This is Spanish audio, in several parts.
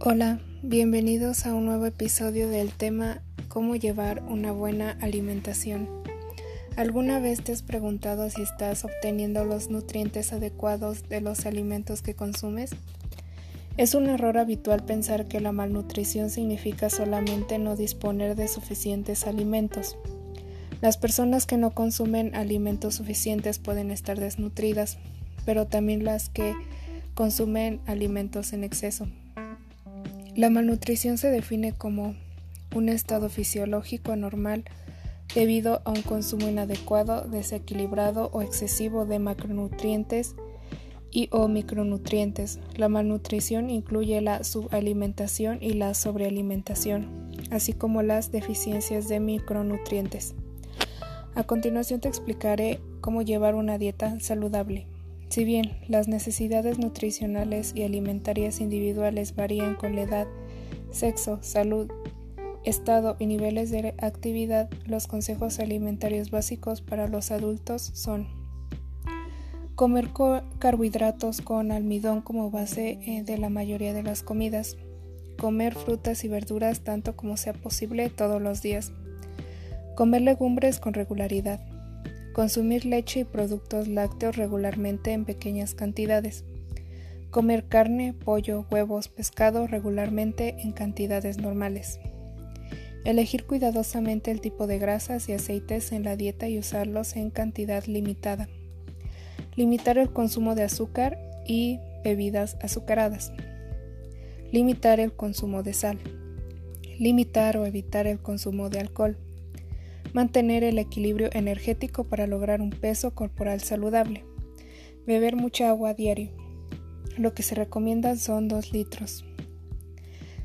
Hola, bienvenidos a un nuevo episodio del tema Cómo llevar una buena alimentación. ¿Alguna vez te has preguntado si estás obteniendo los nutrientes adecuados de los alimentos que consumes? Es un error habitual pensar que la malnutrición significa solamente no disponer de suficientes alimentos. Las personas que no consumen alimentos suficientes pueden estar desnutridas, pero también las que consumen alimentos en exceso. La malnutrición se define como un estado fisiológico anormal debido a un consumo inadecuado, desequilibrado o excesivo de macronutrientes y o micronutrientes. La malnutrición incluye la subalimentación y la sobrealimentación, así como las deficiencias de micronutrientes. A continuación te explicaré cómo llevar una dieta saludable. Si bien las necesidades nutricionales y alimentarias individuales varían con la edad, sexo, salud, estado y niveles de actividad, los consejos alimentarios básicos para los adultos son comer carbohidratos con almidón como base eh, de la mayoría de las comidas, comer frutas y verduras tanto como sea posible todos los días, comer legumbres con regularidad, Consumir leche y productos lácteos regularmente en pequeñas cantidades. Comer carne, pollo, huevos, pescado regularmente en cantidades normales. Elegir cuidadosamente el tipo de grasas y aceites en la dieta y usarlos en cantidad limitada. Limitar el consumo de azúcar y bebidas azucaradas. Limitar el consumo de sal. Limitar o evitar el consumo de alcohol mantener el equilibrio energético para lograr un peso corporal saludable, beber mucha agua a diario. Lo que se recomienda son 2 litros.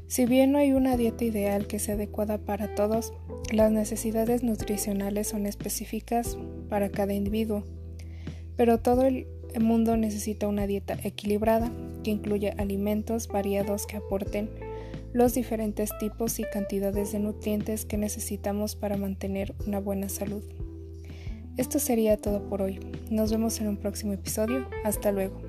Si bien no hay una dieta ideal que sea adecuada para todos, las necesidades nutricionales son específicas para cada individuo, pero todo el mundo necesita una dieta equilibrada que incluya alimentos variados que aporten los diferentes tipos y cantidades de nutrientes que necesitamos para mantener una buena salud. Esto sería todo por hoy. Nos vemos en un próximo episodio. Hasta luego.